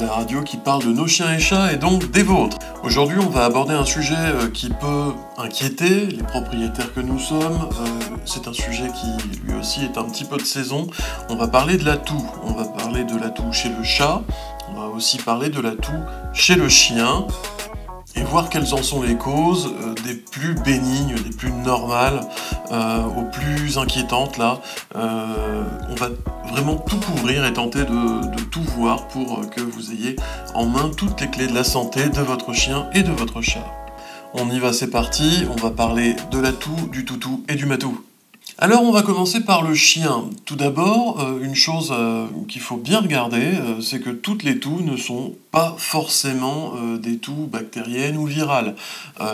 La radio qui parle de nos chiens et chats et donc des vôtres. Aujourd'hui, on va aborder un sujet euh, qui peut inquiéter les propriétaires que nous sommes. Euh, c'est un sujet qui lui aussi est un petit peu de saison. On va parler de l'atout. On va parler de l'atout chez le chat. On va aussi parler de l'atout chez le chien et voir quelles en sont les causes, euh, des plus bénignes, des plus normales, euh, aux plus inquiétantes là. Euh, on va vraiment tout couvrir et tenter de, tout voir pour que vous ayez en main toutes les clés de la santé de votre chien et de votre chat. On y va, c'est parti, on va parler de l'atout, du toutou et du matou. Alors on va commencer par le chien. Tout d'abord, euh, une chose euh, qu'il faut bien regarder, euh, c'est que toutes les toux ne sont pas forcément des toux bactériennes ou virales.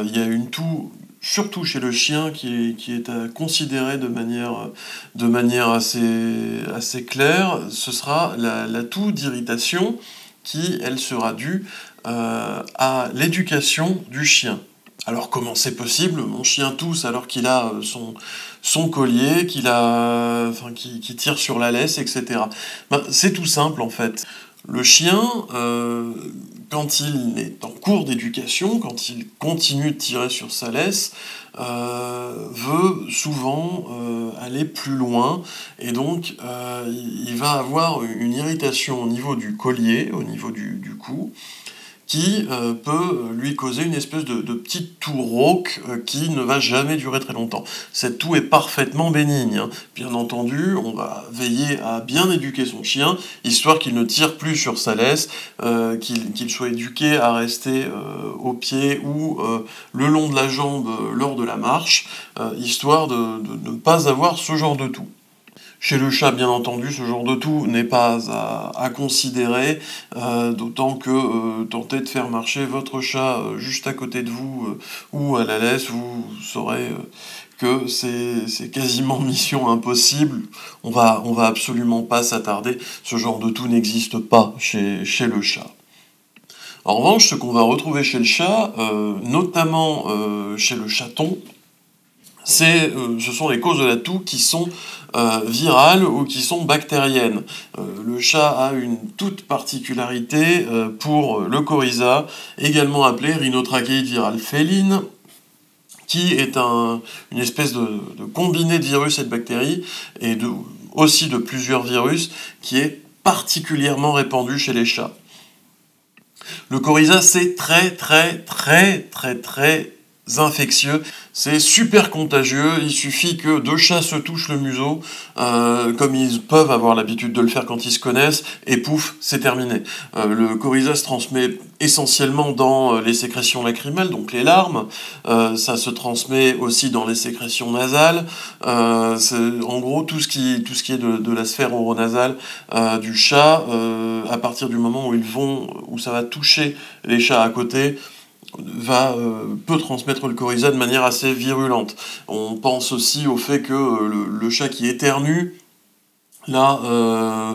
Il y a une toux surtout chez le chien, qui est, à considérer de manière, assez claire, ce sera la, la toux d'irritation qui, elle, sera due à l'éducation du chien. Alors comment c'est possible? Mon chien tousse alors qu'il a euh, son, collier, qu'il a, enfin, qui, tire sur la laisse, etc. Ben, c'est tout simple en fait. Le chien, euh, quand il est en cours d'éducation, quand il continue de tirer sur sa laisse, euh, veut souvent aller plus loin et donc il va avoir une irritation au niveau du collier, au niveau du cou, qui euh, peut lui causer une espèce de, petite toux rauque euh, qui ne va jamais durer très longtemps. Cette toux est parfaitement bénigne. Hein. Bien entendu, on va veiller à bien éduquer son chien, histoire qu'il ne tire plus sur sa laisse, euh, qu'il soit éduqué à rester au pied ou le long de la jambe lors de la marche, histoire de ne pas avoir ce genre de toux. Chez le chat, bien entendu, ce genre de tout n'est pas à, considérer, euh, d'autant que euh, tenter de faire marcher votre chat euh, juste à côté de vous ou à la laisse, vous saurez que c'est quasiment mission impossible. On va, va absolument pas s'attarder. Ce genre de tout n'existe pas chez, chez le chat. En revanche, ce qu'on va retrouver chez le chat, notamment chez le chaton, c'est, ce sont les causes de la toux qui sont euh, virales ou qui sont bactériennes. Euh, le chat a une toute particularité euh, pour le coryza, également appelé rhinotrachéite virale féline, qui est un, une espèce de, combiné de virus et de bactéries, et de, aussi de plusieurs virus, qui est particulièrement répandu chez les chats. Le coryza, c'est très très très très très infectieux. C'est super contagieux, il suffit que deux chats se touchent le museau, euh, comme ils peuvent avoir l'habitude de le faire quand ils se connaissent, et pouf, c'est terminé. Euh, le coryza se transmet essentiellement dans euh, les sécrétions lacrymales, donc les larmes, ça se transmet aussi dans les sécrétions nasales, en gros tout ce qui, est de, de la sphère oronasale du chat, à partir du moment où ils vont, où ça va toucher les chats à côté, va, euh, peut transmettre le coryza de manière assez virulente. On pense aussi au fait que euh, le, chat qui éternue, là, euh,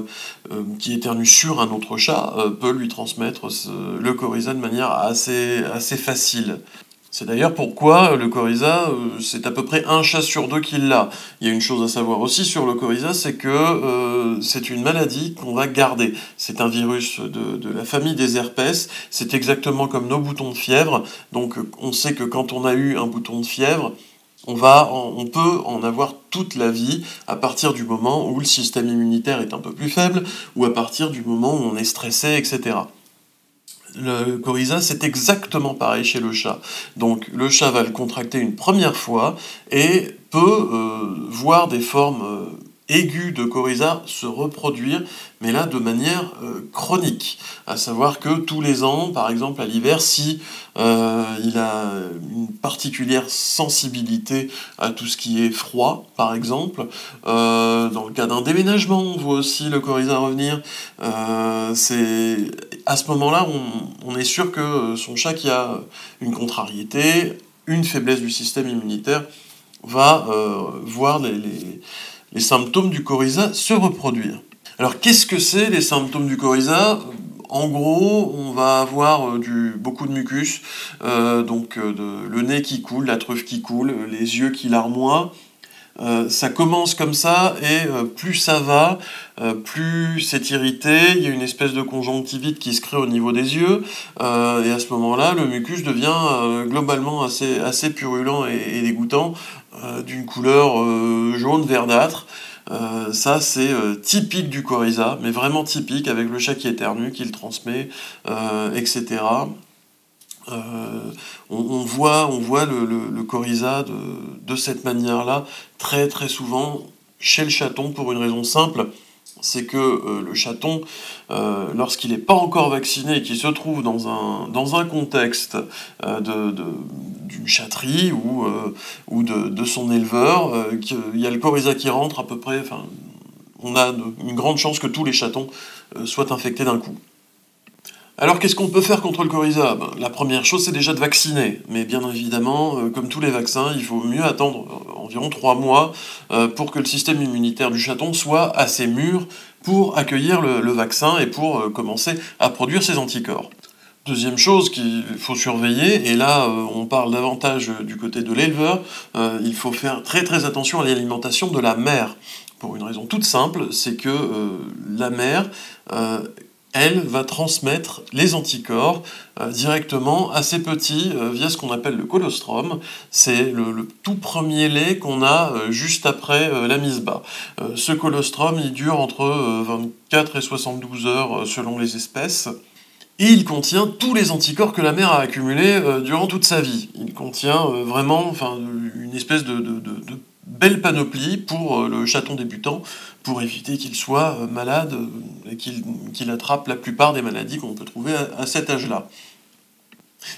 qui éternue sur un autre chat, peut lui transmettre le coryza de manière assez, assez facile. C'est d'ailleurs pourquoi le coryza, euh, c'est à peu près un chat sur deux qui l'a. Il y a une chose à savoir aussi sur le coryza, c'est que euh, c'est une maladie qu'on va garder. C'est un virus de, la famille des herpès. C'est exactement comme nos boutons de fièvre. Donc on sait que quand on a eu un bouton de fièvre, on, peut en avoir toute la vie à partir du moment où le système immunitaire est un peu plus faible ou à partir du moment où on est stressé, etc le coryza, c'est exactement pareil chez le chat. Donc le chat va le contracter une première fois et peut euh, voir des formes euh, aigu de coryza se reproduire, mais là de manière euh, chronique. À savoir que tous les ans, par exemple à l'hiver, si il a une particulière sensibilité à tout ce qui est froid, par exemple, dans le cas d'un déménagement, on voit aussi le coryza revenir. c'est à ce moment-là, on, est sûr que son chat qui a une contrariété, une faiblesse du système immunitaire, va voir les, symptômes du coryza se reproduire. Alors qu'est-ce que c'est les symptômes du coryza? En gros, on va avoir euh, du, beaucoup de mucus, euh, donc euh, le nez qui coule, la truffe qui coule, les yeux qui larmoient, ça commence comme ça et plus ça va, plus c'est irrité, il y a une espèce de conjonctivite qui se crée au niveau des yeux, et à ce moment-là, le mucus devient globalement assez, assez purulent et, dégoûtant, d'une couleur jaune verdâtre. ça, c'est typique du coryza, mais vraiment typique, avec le chat qui éternue, qui le transmet, etc. Euh, on, voit, le, le, de, cette manière-là très très souvent chez le chaton pour une raison simple, c'est que euh, le chaton, euh, lorsqu'il n'est pas encore vacciné et qu'il se trouve dans un, contexte d'une chatterie ou, ou de, son éleveur, il y a le coryza qui rentre à peu près, on a une grande chance que tous les chatons soient infectés d'un coup. Alors qu'est-ce qu'on peut faire contre le coryza ben, La première chose, c'est déjà de vacciner. Mais bien évidemment, euh, comme tous les vaccins, il faut mieux attendre euh, environ trois mois euh, pour que le système immunitaire du chaton soit assez mûr pour accueillir le, vaccin et pour commencer à produire ses anticorps. Deuxième chose qu'il faut surveiller, et là on parle davantage du côté de l'éleveur, il faut faire très très attention à l'alimentation de la mère. Pour une raison toute simple, c'est que la mère elle va transmettre les anticorps euh, directement à ses petits euh, via ce qu'on appelle le colostrum. C'est le, tout premier lait qu'on a euh, juste après la mise bas. ce colostrum, il dure entre 24 et 72 heures selon les espèces. Et il contient tous les anticorps que la mère a accumulés durant toute sa vie. Il contient vraiment une espèce de belle panoplie pour euh, le chaton débutant, pour éviter qu'il soit euh, malade euh, et qu'il attrape la plupart des maladies qu'on peut trouver à, cet âge-là.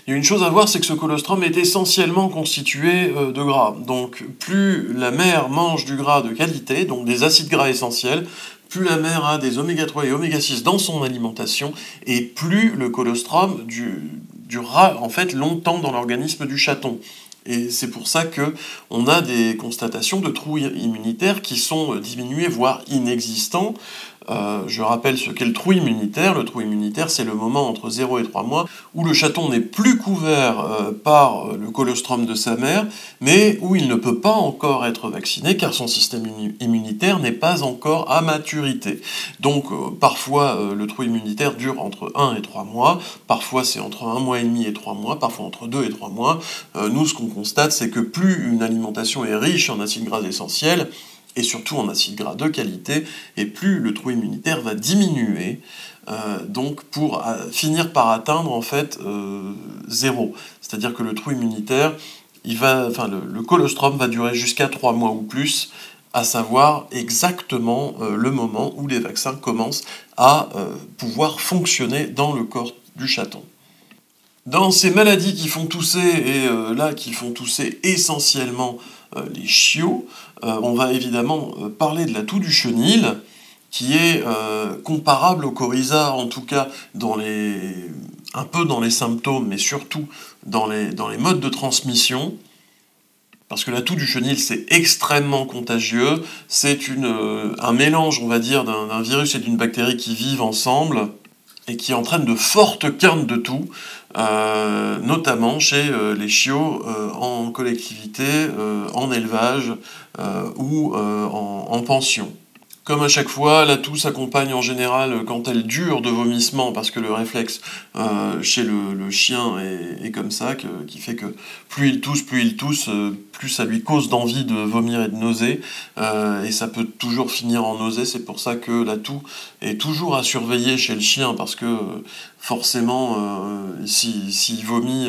Il y a une chose à voir, c'est que ce colostrum est essentiellement constitué de gras. Donc plus la mère mange du gras de qualité, donc des acides gras essentiels, plus la mère a des oméga 3 et oméga 6 dans son alimentation, et plus le colostrum durera en fait longtemps dans l'organisme du chaton. Et c'est pour ça que on a des constatations de trous immunitaires qui sont euh, diminués, voire inexistants, euh, je rappelle ce qu'est le trou immunitaire. Le trou immunitaire, c'est le moment entre 0 et 3 mois où le chaton n'est plus couvert euh, par euh, le colostrum de sa mère, mais où il ne peut pas encore être vacciné car son système immunitaire n'est pas encore à maturité. Donc parfois le trou immunitaire dure entre 1 et 3 mois, parfois c'est entre 1 mois et demi et 3 mois, parfois entre 2 et 3 mois. nous, ce qu'on constate, c'est que plus une alimentation est riche en acides gras essentiels, et surtout en acides gras de qualité, et plus le trou immunitaire va diminuer, euh, donc pour euh, finir par atteindre en fait euh, zéro. C'est-à-dire que le trou immunitaire, il va, enfin, le, colostrum va durer jusqu'à 3 mois ou plus, à savoir exactement le moment où les vaccins commencent à pouvoir fonctionner dans le corps du chaton. Dans ces maladies qui font tousser, et là qui font tousser essentiellement les chiots, euh, on va évidemment euh, parler de la toux du chenil, qui est euh, comparable au coryza, en tout cas dans les, un peu dans les symptômes, mais surtout dans les, dans les modes de transmission. Parce que la toux du chenil, c'est extrêmement contagieux. C'est un mélange, on va dire, d'un virus et d'une bactérie qui vivent ensemble et qui entraîne de fortes quintes de toux, notamment chez les chiots en collectivité, en élevage, euh, ou euh, en, pension. Comme à chaque fois, la toux s'accompagne en général quand elle dure de vomissement, parce que le réflexe euh, chez le, chien est, comme ça, qui fait que plus il tousse, plus il tousse, plus ça lui cause d'envie de vomir et de nausée, et ça peut toujours finir en nausée. C'est pour ça que la toux est toujours à surveiller chez le chien, parce que forcément, s'il vomit,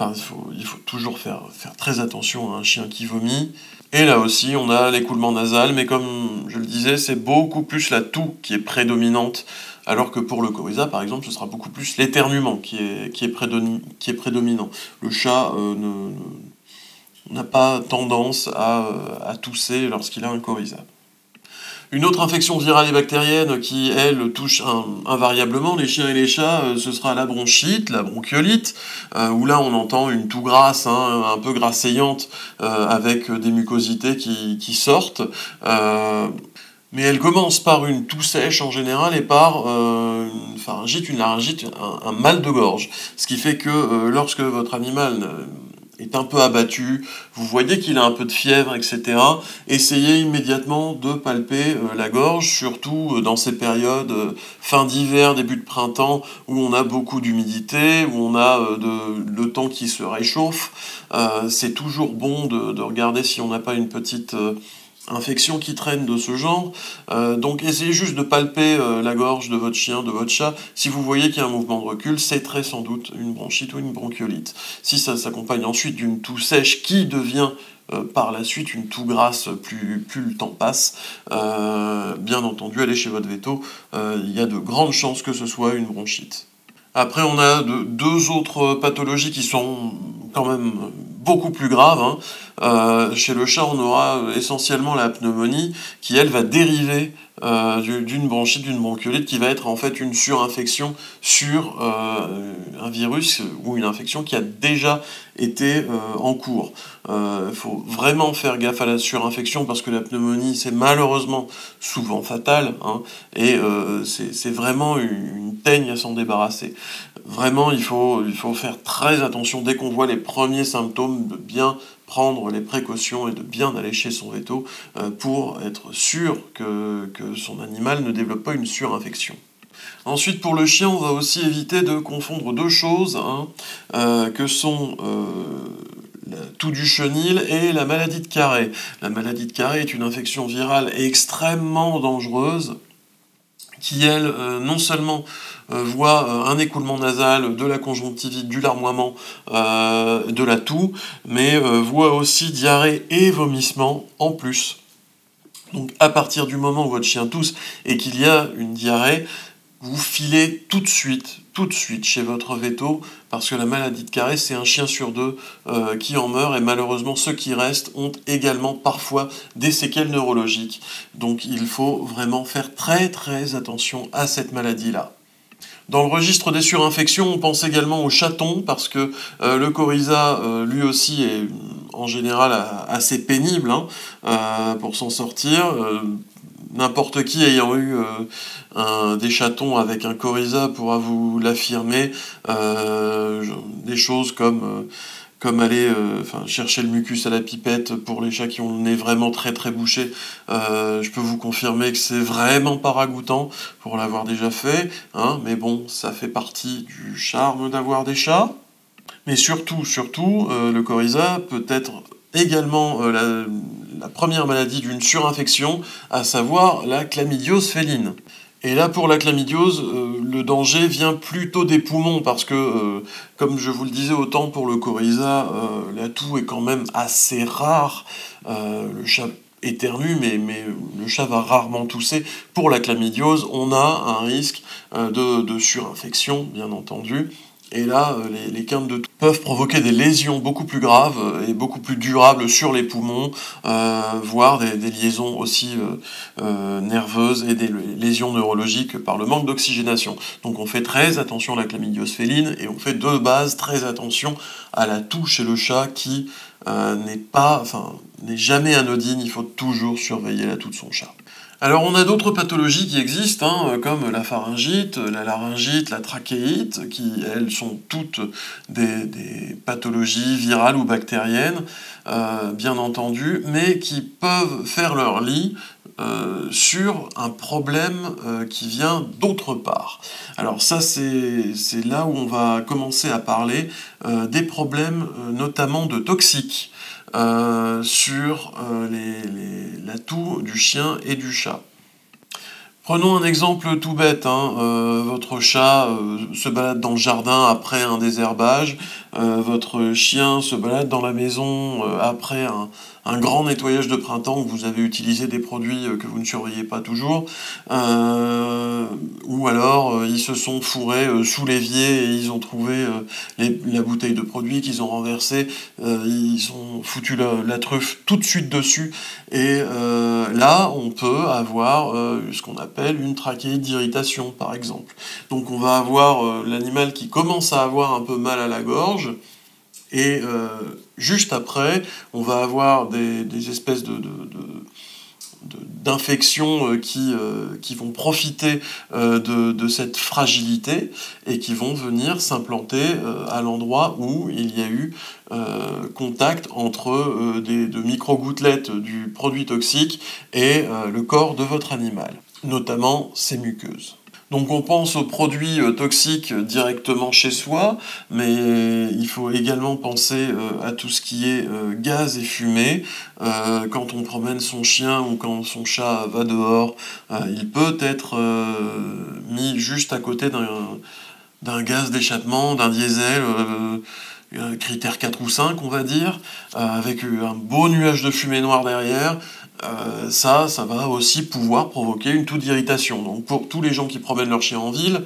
il faut, toujours faire très attention à un chien qui vomit. Et là aussi, on a l'écoulement nasal, mais comme je le disais, c'est beaucoup plus la toux qui est prédominante, alors que pour le coryza, par exemple, ce sera beaucoup plus l'éternuement qui est, prédominant. Le chat euh, n'a pas tendance à, à tousser lorsqu'il a un coryza. Une autre infection virale et bactérienne qui, elle, touche invariablement les chiens et les chats, euh, ce sera la bronchite, la bronchiolite, euh, où là on entend une toux grasse, hein, un peu grasseillante, euh, avec des mucosités qui, sortent. mais elle commence par une toux sèche en général et par une pharyngite, une laryngite, un, mal de gorge. Ce qui fait que lorsque votre animal est un peu abattu, vous voyez qu'il a un peu de fièvre, etc., essayez immédiatement de palper euh, la gorge, surtout euh, dans ces périodes euh, fin d'hiver, début de printemps, où on a beaucoup d'humidité, où on a le temps qui se réchauffe. c'est toujours bon de, regarder si on n'a pas une petite infection qui traîne de ce genre. donc essayez juste de palper la gorge de votre chien, de votre chat. Si vous voyez qu'il y a un mouvement de recul, c'est très sans doute une bronchite ou une bronchiolite. Si ça s'accompagne ensuite d'une toux sèche qui devient euh, par la suite une toux grasse plus, plus le temps passe. Euh, bien entendu, allez chez votre veto, euh, il y a de grandes chances que ce soit une bronchite. Après, on a deux autres pathologies qui sont quand même beaucoup plus graves. Hein. chez le chat, on aura essentiellement la pneumonie qui, elle, va dériver euh, d'une bronchite, d'une bronchiolite qui va être en fait une surinfection sur euh, un virus ou une infection qui a déjà été euh, en cours. Il faut vraiment faire gaffe à la surinfection parce que la pneumonie c'est malheureusement souvent fatal hein, et c'est vraiment une, teigne à s'en débarrasser. Vraiment il faut, il faut faire très attention dès qu'on voit les premiers symptômes de bien prendre les précautions et de bien aller chez son veto euh, pour être sûr que, son animal ne développe pas une surinfection. Ensuite, pour le chien, on va aussi éviter de confondre deux choses, hein, euh, que sont euh, tout du chenil et la maladie de Carré. La maladie de Carré est une infection virale extrêmement dangereuse qui, elle, non seulement euh, voit euh, un écoulement nasal, de la conjonctivite, du larmoiement, euh, de la toux, mais voit aussi diarrhée et vomissement en plus. Donc à partir du moment où votre chien tousse et qu'il y a une diarrhée, vous filez tout de suite, tout de suite chez votre veto, parce que la maladie de Carré, c'est un chien sur deux qui en meurt, et malheureusement ceux qui restent ont également parfois des séquelles neurologiques. Donc il faut vraiment faire très très attention à cette maladie-là. Dans le registre des surinfections, on pense également au chaton, parce que euh, le coryza, euh, lui aussi, est en général assez pénible hein, euh, pour s'en sortir. N'importe qui ayant eu des chatons avec un coryza pourra vous l'affirmer. des choses comme comme aller euh, chercher le mucus à la pipette pour les chats qui ont le nez vraiment très très bouché. Euh, je peux vous confirmer que c'est vraiment pas ragoûtant pour l'avoir déjà fait, hein, mais bon, ça fait partie du charme d'avoir des chats. Mais surtout, surtout, euh, le coryza peut être également la, la, première maladie d'une surinfection, à savoir la chlamydiose féline. Et là, pour la chlamydiose, euh, le danger vient plutôt des poumons, parce que, euh, comme je vous le disais, autant pour le coryza, euh, la toux est quand même assez rare. le chat éternue, mais, mais le chat va rarement tousser. Pour la chlamydiose, on a un risque de, de surinfection, bien entendu. Et là, euh, les, quintes de toux peuvent provoquer des lésions beaucoup plus graves euh, et beaucoup plus durables sur les poumons, euh, voire des, liaisons aussi nerveuses et des lésions neurologiques par le manque d'oxygénation. Donc on fait très attention à la chlamydiose féline et on fait de base très attention à la toux chez le chat qui n'est n'est jamais anodine. Il faut toujours surveiller la toux de son chat. Alors on a d'autres pathologies qui existent, hein, comme la pharyngite, la laryngite, la trachéite, qui elles sont toutes des, pathologies virales ou bactériennes, euh, bien entendu, mais qui peuvent faire leur lit euh, sur un problème euh, qui vient d'autre part. Alors ça c'est là où on va commencer à parler des problèmes notamment de toxiques. Sur la toux du chien et du chat. Prenons un exemple tout bête. Hein. Euh, votre chat se balade dans le jardin après un désherbage. votre chien se balade dans la maison après un, un grand nettoyage de printemps où vous avez utilisé des produits euh, que vous ne surveillez pas toujours, euh, ou alors euh, ils se sont fourrés sous l'évier et ils ont trouvé la bouteille de produits qu'ils ont renversée, ils ont foutu la, truffe tout de suite dessus, et là on peut avoir ce qu'on appelle une trachéite d'irritation par exemple. Donc on va avoir l'animal qui commence à avoir un peu mal à la gorge, et euh, juste après, on va avoir des, espèces de, d'infections euh, qui, euh, qui vont profiter de, cette fragilité et qui vont venir s'implanter à l'endroit où il y a eu contact entre des, de micro-gouttelettes du produit toxique et le corps de votre animal, notamment ses muqueuses. Donc on pense aux produits euh, toxiques directement chez soi, mais il faut également penser euh, à tout ce qui est euh, gaz et fumée. quand on promène son chien ou quand son chat va dehors, il peut être mis juste à côté d'un gaz d'échappement, d'un diesel critère 4 ou 5 on va dire, avec un beau nuage de fumée noire derrière, euh, ça, ça va aussi pouvoir provoquer une toux d'irritation. Donc pour tous les gens qui promènent leur chien en ville,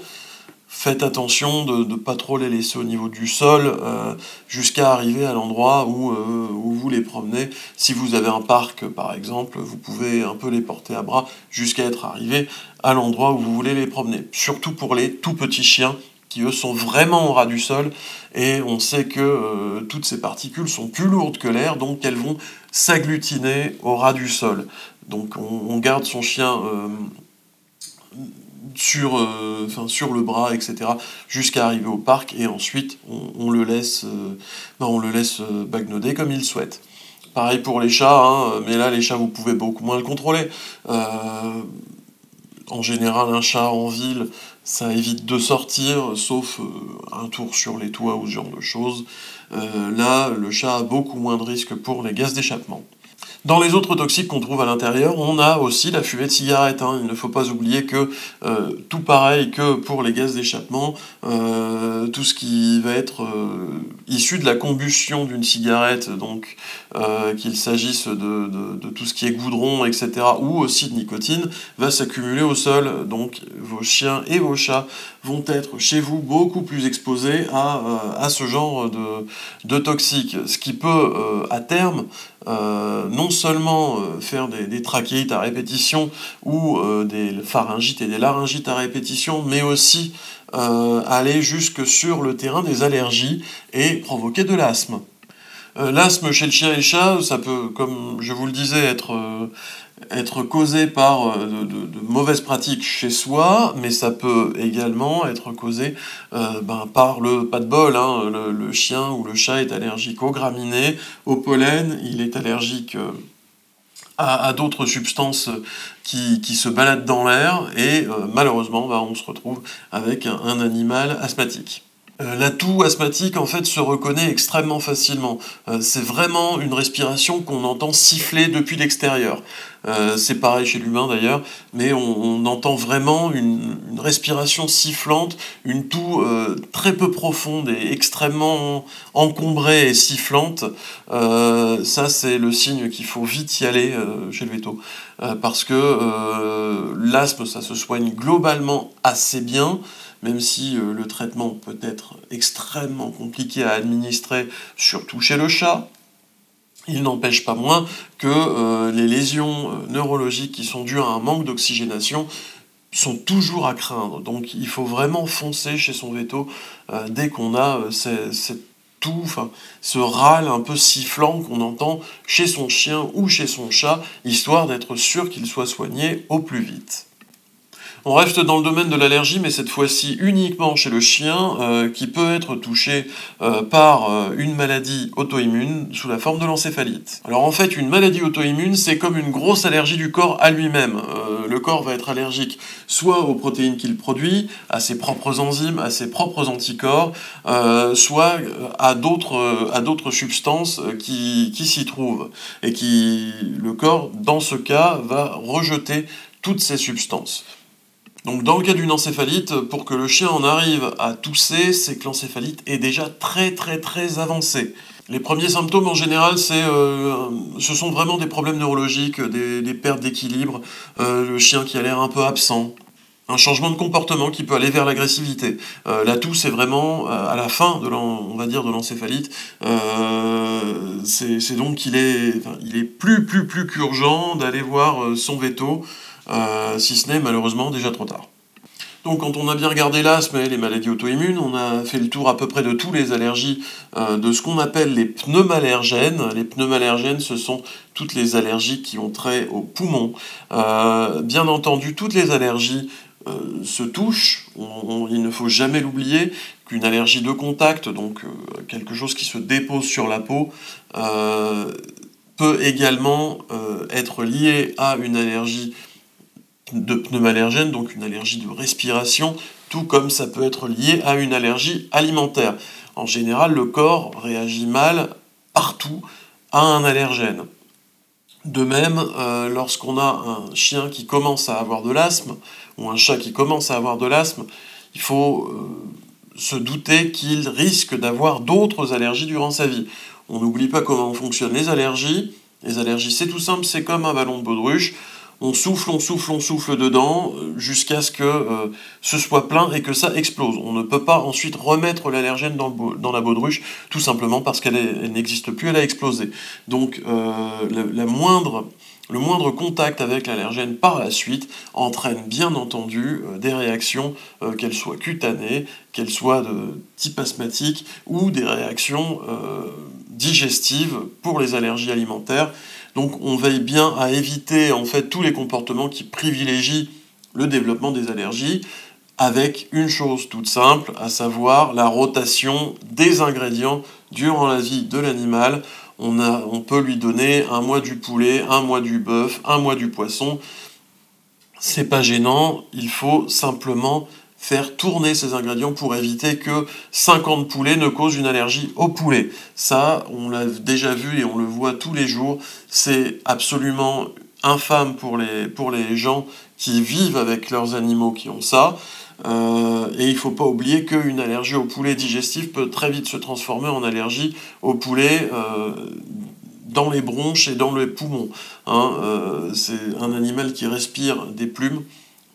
faites attention de ne pas trop les laisser au niveau du sol euh, jusqu'à arriver à l'endroit où, euh, où, vous les promenez. Si vous avez un parc par exemple, vous pouvez un peu les porter à bras jusqu'à être arrivé à l'endroit où vous voulez les promener. Surtout pour les tout petits chiens qui eux sont vraiment au ras du sol, et on sait que euh, toutes ces particules sont plus lourdes que l'air, donc elles vont s'agglutiner au ras du sol. Donc on, garde son chien euh, sur, euh, sur le bras, etc., jusqu'à arriver au parc, et ensuite on, le laisse, on le laisse bagnoder comme il souhaite. Pareil pour les chats, hein, mais là les chats vous pouvez beaucoup moins le contrôler. en général, un chat en ville, ça évite de sortir, sauf euh, un tour sur les toits ou ce genre de choses. Euh, là, le chat a beaucoup moins de risques pour les gaz d'échappement. Dans les autres toxiques qu'on trouve à l'intérieur, on a aussi la fumée de cigarette. Hein. Il ne faut pas oublier que euh, tout pareil que pour les gaz d'échappement, euh, tout ce qui va être euh, issu de la combustion d'une cigarette, donc qu'il s'agisse de, de, tout ce qui est goudron, etc., ou aussi de nicotine, va s'accumuler au sol. Donc vos chiens et vos chats vont être chez vous beaucoup plus exposés à, à ce genre de, de toxiques. Ce qui peut, à terme, non seulement euh, faire des, trachéites à répétition ou euh, des pharyngites et des laryngites à répétition, mais aussi euh, aller jusque sur le terrain des allergies et provoquer de l'asthme. L'asthme chez le chien et le chat, ça peut, comme je vous le disais, être être causé par de, mauvaises pratiques chez soi, mais ça peut également être causé ben, par le pas de bol. Hein. le, chien ou le chat est allergique aux graminées, au pollen, il est allergique à, d'autres substances qui, se baladent dans l'air, et malheureusement, ben, on se retrouve avec un animal asthmatique. Euh, la toux asthmatique en fait se reconnaît extrêmement facilement. Euh, c'est vraiment une respiration qu'on entend siffler depuis l'extérieur. Euh, c'est pareil chez l'humain d'ailleurs, mais on, entend vraiment une, respiration sifflante, une toux très peu profonde et extrêmement encombrée et sifflante. ça c'est le signe qu'il faut vite y aller chez le veto, parce que l'asthme ça se soigne globalement assez bien même si euh, le traitement peut être extrêmement compliqué à administrer, surtout chez le chat. Il n'empêche pas moins que euh, les lésions euh, neurologiques qui sont dues à un manque d'oxygénation sont toujours à craindre. Donc il faut vraiment foncer chez son veto dès qu'on a cette tout, ce râle un peu sifflant qu'on entend chez son chien ou chez son chat, histoire d'être sûr qu'il soit soigné au plus vite. On reste dans le domaine de l'allergie, mais cette fois-ci uniquement chez le chien, euh, qui peut être touché euh, par euh, une maladie auto-immune sous la forme de l'encéphalite. Alors en fait, une maladie auto-immune, c'est comme une grosse allergie du corps à lui-même. le corps va être allergique soit aux protéines qu'il produit, à ses propres enzymes, à ses propres anticorps, soit à d'autres, substances qui, qui s'y trouvent. Et qui, le corps, dans ce cas, va rejeter toutes ces substances. Donc dans le cas d'une encéphalite, pour que le chien en arrive à tousser, c'est que l'encéphalite est déjà très très très avancée. Les premiers symptômes en général, c'est, euh, ce sont vraiment des problèmes neurologiques, des, pertes d'équilibre, euh, le chien qui a l'air un peu absent, un changement de comportement qui peut aller vers l'agressivité. Euh, la toux, c'est vraiment à la fin de va dire de l'encéphalite. c'est donc qu'il est, il est plus plus plus qu'urgent d'aller voir son veto euh, si ce n'est malheureusement déjà trop tard. Donc quand on a bien regardé l'asthme et les maladies auto-immunes, on a fait le tour à peu près de toutes les allergies euh, de ce qu'on appelle les pneumallergènes. Les pneumallergènes, ce sont toutes les allergies qui ont trait aux poumons. Euh, bien entendu, toutes les allergies se touchent. il ne faut jamais l'oublier qu'une allergie de contact, donc quelque chose qui se dépose sur la peau, peut également être lié à une allergie de pneumallergène, donc une allergie de respiration, tout comme ça peut être lié à une allergie alimentaire. En général, le corps réagit mal partout à un allergène. De même, euh, lorsqu'on a un chien qui commence à avoir de l'asthme, ou un chat qui commence à avoir de l'asthme, il faut euh, se douter qu'il risque d'avoir d'autres allergies durant sa vie. On n'oublie pas comment fonctionnent les allergies. Les allergies, c'est tout simple, c'est comme un ballon de baudruche on souffle, on souffle, on souffle dedans euh, jusqu'à ce que euh, ce soit plein et que ça explose. On ne peut pas ensuite remettre l'allergène dans, la baudruche, tout simplement parce qu'elle n'existe plus, elle a explosé. Donc euh, le moindre contact avec l'allergène par la suite entraîne bien entendu des réactions, qu'elles soient cutanées, qu'elles soient de type asthmatique ou des réactions digestives pour les allergies alimentaires donc on veille bien à éviter en fait tous les comportements qui privilégient le développement des allergies avec une chose toute simple, à savoir la rotation des ingrédients durant la vie de l'animal. On, on peut lui donner un mois du poulet, un mois du bœuf, un mois du poisson. C'est pas gênant, il faut simplement faire tourner ces ingrédients pour éviter que 50 poulets ne causent une allergie au poulet. Ça, on l'a déjà vu et on le voit tous les jours. C'est absolument infâme pour les, pour les gens qui vivent avec leurs animaux qui ont ça. Euh, et il ne faut pas oublier qu'une allergie au poulet digestif peut très vite se transformer en allergie au poulet euh, dans les bronches et dans les poumons. Hein. Euh, c'est un animal qui respire des plumes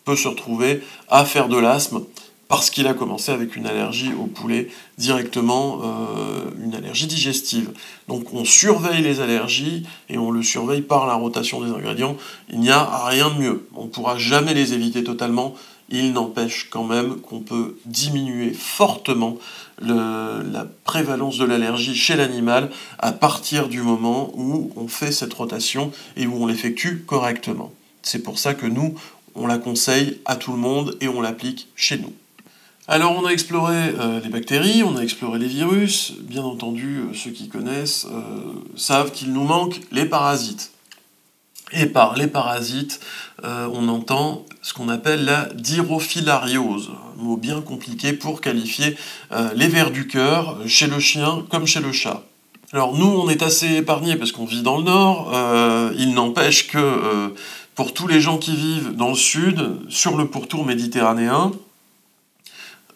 peut se retrouver à faire de l'asthme parce qu'il a commencé avec une allergie au poulet directement, euh, une allergie digestive. Donc on surveille les allergies et on le surveille par la rotation des ingrédients. Il n'y a rien de mieux. On ne pourra jamais les éviter totalement. Il n'empêche quand même qu'on peut diminuer fortement la prévalence de l'allergie chez l'animal à partir du moment où on fait cette rotation et où on l'effectue correctement. C'est pour ça que nous, on la conseille à tout le monde et on l'applique chez nous. Alors on a exploré euh, les bactéries, on a exploré les virus, bien entendu euh, ceux qui connaissent euh, savent qu'il nous manque les parasites. Et par les parasites, on entend ce qu'on appelle la dirophilariose, un mot bien compliqué pour qualifier les vers du cœur chez le chien comme chez le chat. Alors nous, on est assez épargnés parce qu'on vit dans le nord, il n'empêche que pour tous les gens qui vivent dans le sud, sur le pourtour méditerranéen,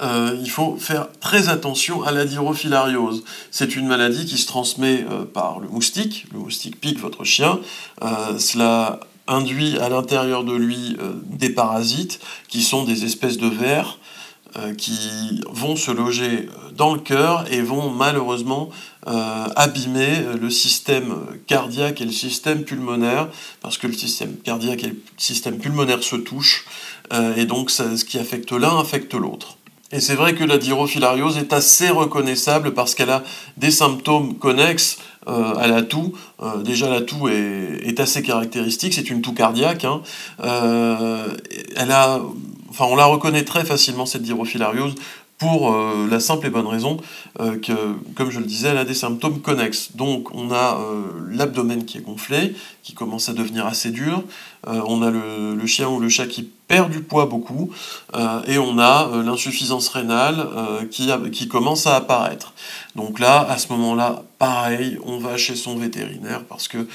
euh, il faut faire très attention à la dirophilariose. C'est une maladie qui se transmet euh, par le moustique. Le moustique pique votre chien. Euh, cela induit à l'intérieur de lui des parasites qui sont des espèces de vers qui vont se loger euh, dans le cœur et vont malheureusement euh, abîmer le système cardiaque et le système pulmonaire, parce que le système cardiaque et le système pulmonaire se touchent, et donc ce qui affecte l'un affecte l'autre. Et c'est vrai que la dirophilariose est assez reconnaissable parce qu'elle a des symptômes connexes à la toux. déjà, la toux est, assez caractéristique, c'est une toux cardiaque. Hein. elle a enfin, on la reconnaît très facilement, cette dirophilariose, pour euh, la simple et bonne raison euh, que, comme je le disais, elle a des symptômes connexes. Donc on a euh, l'abdomen qui est gonflé, commence à devenir assez dur, on a le, chien ou le chat qui perd du poids beaucoup, et on a l'insuffisance rénale qui, qui commence à apparaître. Donc là, à ce moment-là, pareil, on va chez son vétérinaire parce que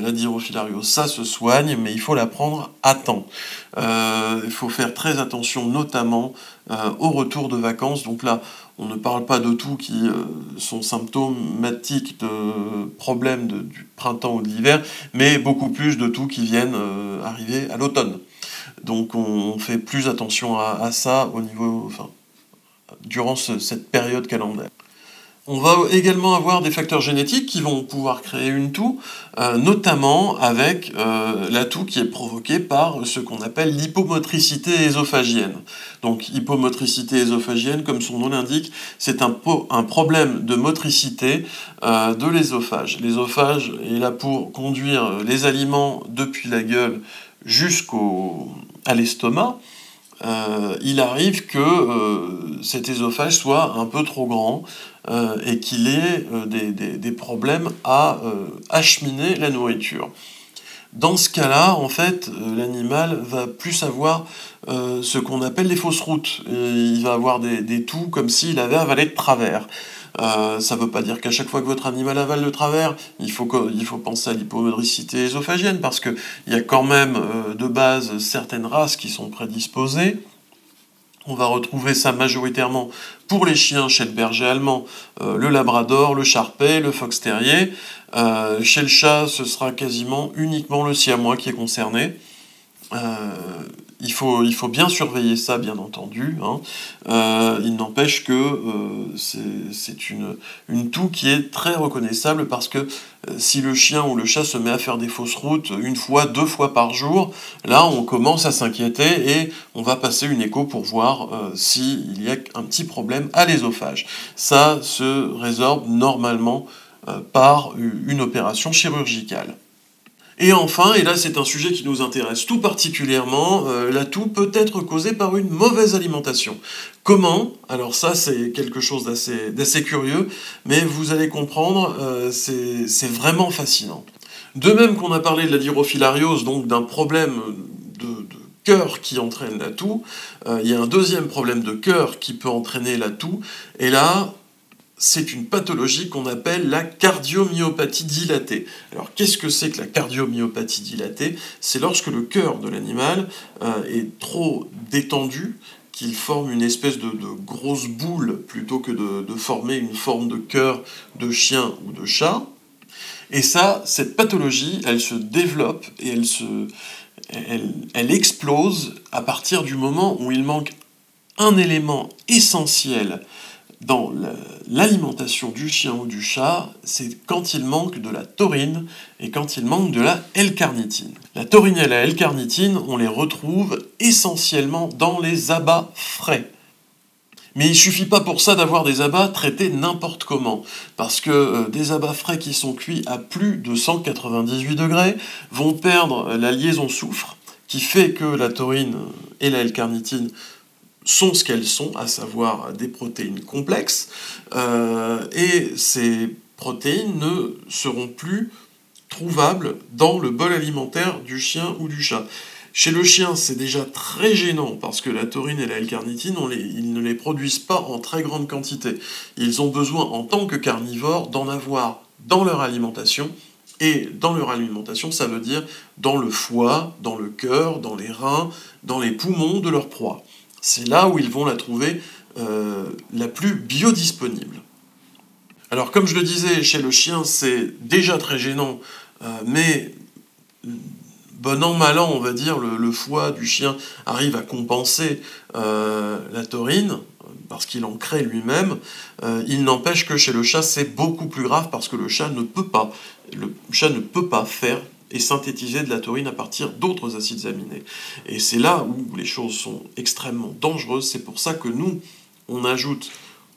la dirophilariose, ça se soigne, mais il faut la prendre à temps. il faut faire très attention notamment euh, au retour de vacances. Donc là, on ne parle pas de tout qui euh, sont symptomatiques de problèmes du printemps ou de l'hiver, mais beaucoup plus de tout qui viennent euh, arriver à l'automne. Donc on fait plus attention à, ça au niveau, durant cette période calendaire. On va également avoir des facteurs génétiques qui vont pouvoir créer une toux, euh, notamment avec euh, la toux qui est provoquée par ce qu'on appelle l'hypomotricité ésophagienne. Donc hypomotricité ésophagienne, comme son nom l'indique, c'est un, problème de motricité euh, de l'ésophage. L'ésophage est là pour conduire les aliments depuis la gueule jusqu'à l'estomac. Euh, il arrive que euh, cet ésophage soit un peu trop grand euh, et qu'il ait des, problèmes à acheminer la nourriture. Dans ce cas-là, en fait, l'animal va plus avoir ce qu'on appelle les fausses routes. il va avoir des, des toux comme s'il avait avalé de travers. Euh, ça ne veut pas dire qu'à chaque fois que votre animal avale de travers, il faut, penser à l'hypomodricité ésophagienne, parce qu'il y a quand même euh, de base certaines races qui sont prédisposées. On va retrouver ça majoritairement pour les chiens chez le berger allemand, euh, le labrador, le charpet, le fox terrier. chez le chat, ce sera quasiment uniquement le siamois qui est concerné. Il faut, il faut bien surveiller ça, bien entendu. Hein. Euh, il n'empêche que euh, c'est une, une toux qui est très reconnaissable parce que euh, si le chien ou le chat se met à faire des fausses routes une fois, deux fois par jour, là on commence à s'inquiéter et on va passer une écho pour voir s'il y a un petit problème à l'ésophage. Ça se résorbe normalement par une opération chirurgicale. Et enfin, et là c'est un sujet qui nous intéresse tout particulièrement, euh, la toux peut être causée par une mauvaise alimentation. Comment? Alors ça c'est quelque chose d'assez curieux, mais vous allez comprendre, euh, c'est vraiment fascinant. De même qu'on a parlé de la dirofilariose, donc d'un problème de, cœur qui entraîne la toux, euh, il y a un deuxième problème de cœur qui peut entraîner la toux, et là, c'est une pathologie qu'on appelle la cardiomyopathie dilatée. Alors qu'est-ce que c'est que la cardiomyopathie dilatée? C'est lorsque le cœur de l'animal euh, est trop détendu, qu'il forme une espèce de, grosse boule plutôt que de, former une forme de cœur de chien ou de chat. Et ça, cette pathologie, elle se développe et elle, se, elle explose à partir du moment où il manque un élément essentiel dans l'alimentation du chien ou du chat, c'est quand il manque de la taurine et quand il manque de la L-carnitine. La taurine et la L-carnitine, on les retrouve essentiellement dans les abats frais. Mais il suffit pas pour ça d'avoir des abats traités n'importe comment, parce que euh, des abats frais qui sont cuits à plus de 198 degrés vont perdre la liaison soufre, qui fait que la taurine et la L-carnitine sont ce qu'elles sont, à savoir des protéines complexes, euh, et ces protéines ne seront plus trouvables dans le bol alimentaire du chien ou du chat. Chez le chien, c'est déjà très gênant parce que la taurine et la L-carnitine, ils ne les produisent pas en très grande quantité. Ils ont besoin, en tant que carnivores, d'en avoir dans leur alimentation. Et dans leur alimentation, ça veut dire dans le foie, dans le cœur, dans les reins, dans les poumons de leur proie c'est là où ils vont la trouver euh, la plus biodisponible. Alors comme je le disais, chez le chien, c'est déjà très gênant, euh, mais bon an, mal an, on va dire, le, foie du chien arrive à compenser euh, la taurine, parce qu'il en crée lui-même. il n'empêche que chez le chat, c'est beaucoup plus grave, parce que le chat ne peut pas, le chat ne peut pas faire et synthétiser de la taurine à partir d'autres acides aminés. Et c'est là où les choses sont extrêmement dangereuses. C'est pour ça que nous, on ajoute,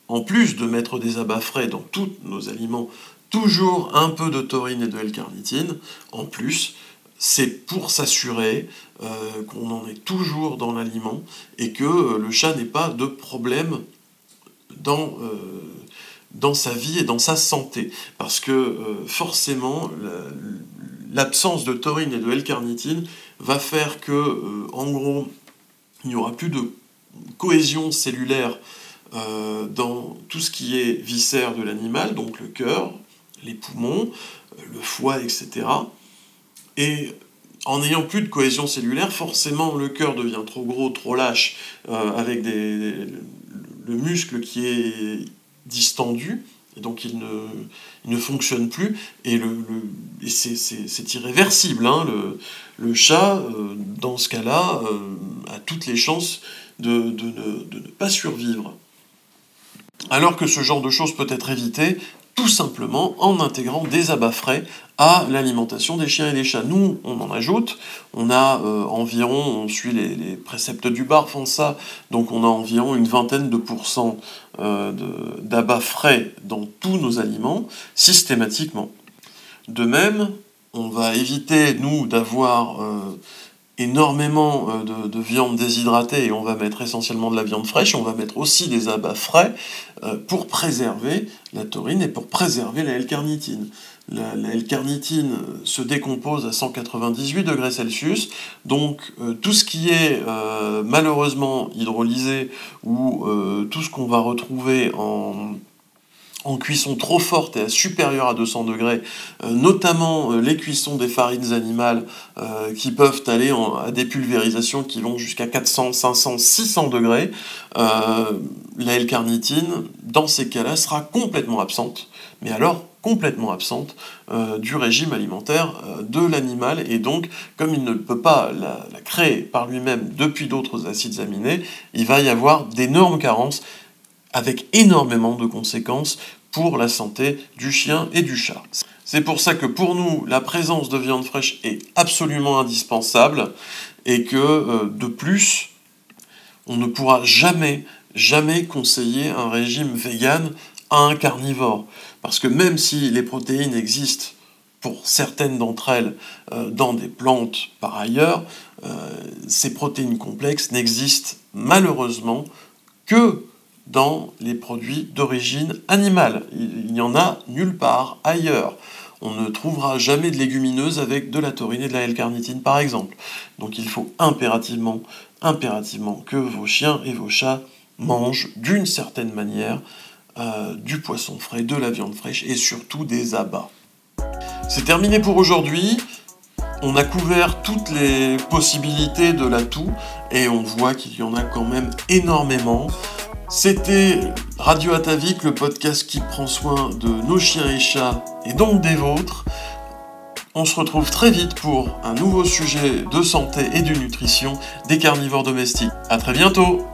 en plus de mettre des abats frais dans tous nos aliments, toujours un peu de taurine et de L-carnitine. En plus, c'est pour s'assurer euh, qu'on en est toujours dans l'aliment et que euh, le chat n'ait pas de problème dans, euh, dans sa vie et dans sa santé. Parce que forcément, l'absence de taurine et de L-carnitine va faire que, euh, gros, il n'y aura plus de cohésion cellulaire euh, dans tout ce qui est viscère de l'animal, donc le cœur, les poumons, euh, le foie, etc. Et en n'ayant plus de cohésion cellulaire, forcément le cœur devient trop gros, trop lâche, avec le muscle qui est distendu, et donc il ne, fonctionne plus, et, c'est irréversible. Hein. Le, chat, euh, dans ce cas-là, euh, a toutes les chances de, ne, pas survivre. Alors que ce genre de choses peut être évité tout simplement en intégrant des abats frais à l'alimentation des chiens et des chats. Nous, on en ajoute, on a euh, environ, on suit les, préceptes du bar, font ça, donc on a environ une vingtaine de pourcents euh, d'abats frais dans tous nos aliments, systématiquement. De même, on va éviter, nous, d'avoir euh, énormément euh, de, viande déshydratée et on va mettre essentiellement de la viande fraîche, on va mettre aussi des abats frais euh, pour préserver la taurine et pour préserver la L-carnitine. La, L-carnitine se décompose à 198 degrés Celsius, donc euh, tout ce qui est malheureusement hydrolysé ou tout ce qu'on va retrouver en en cuisson trop forte et supérieure à 200 degrés, euh, notamment euh, les cuissons des farines animales euh, qui peuvent aller à des pulvérisations qui vont jusqu'à 400, 500, 600 degrés, la L-carnitine, dans ces cas-là, sera complètement absente, mais alors complètement absente du régime alimentaire de l'animal, et donc, comme il ne peut pas la, la créer par lui-même depuis d'autres acides aminés, il va y avoir d'énormes carences avec énormément de conséquences pour la santé du chien et du chat. C'est pour ça que pour nous, la présence de viande fraîche est absolument indispensable et que euh, de plus, on ne pourra jamais, jamais conseiller un régime vegan à un carnivore. Parce que même si les protéines existent pour certaines d'entre elles euh, dans des plantes par ailleurs, euh, ces protéines complexes n'existent malheureusement que dans les produits d'origine animale. Il n'y en a nulle part ailleurs. On ne trouvera jamais de légumineuses avec de la taurine et de la L-carnitine par exemple. Donc il faut impérativement, impérativement que vos chiens et vos chats mangent d'une certaine manière euh, du poisson frais, de la viande fraîche et surtout des abats. C'est terminé pour aujourd'hui. On a couvert toutes les possibilités de l'atout et on voit qu'il y en a quand même énormément. C'était Radio Atavik, le podcast qui prend soin de nos chiens et chats et donc des vôtres. On se retrouve très vite pour un nouveau sujet de santé et de nutrition des carnivores domestiques. A très bientôt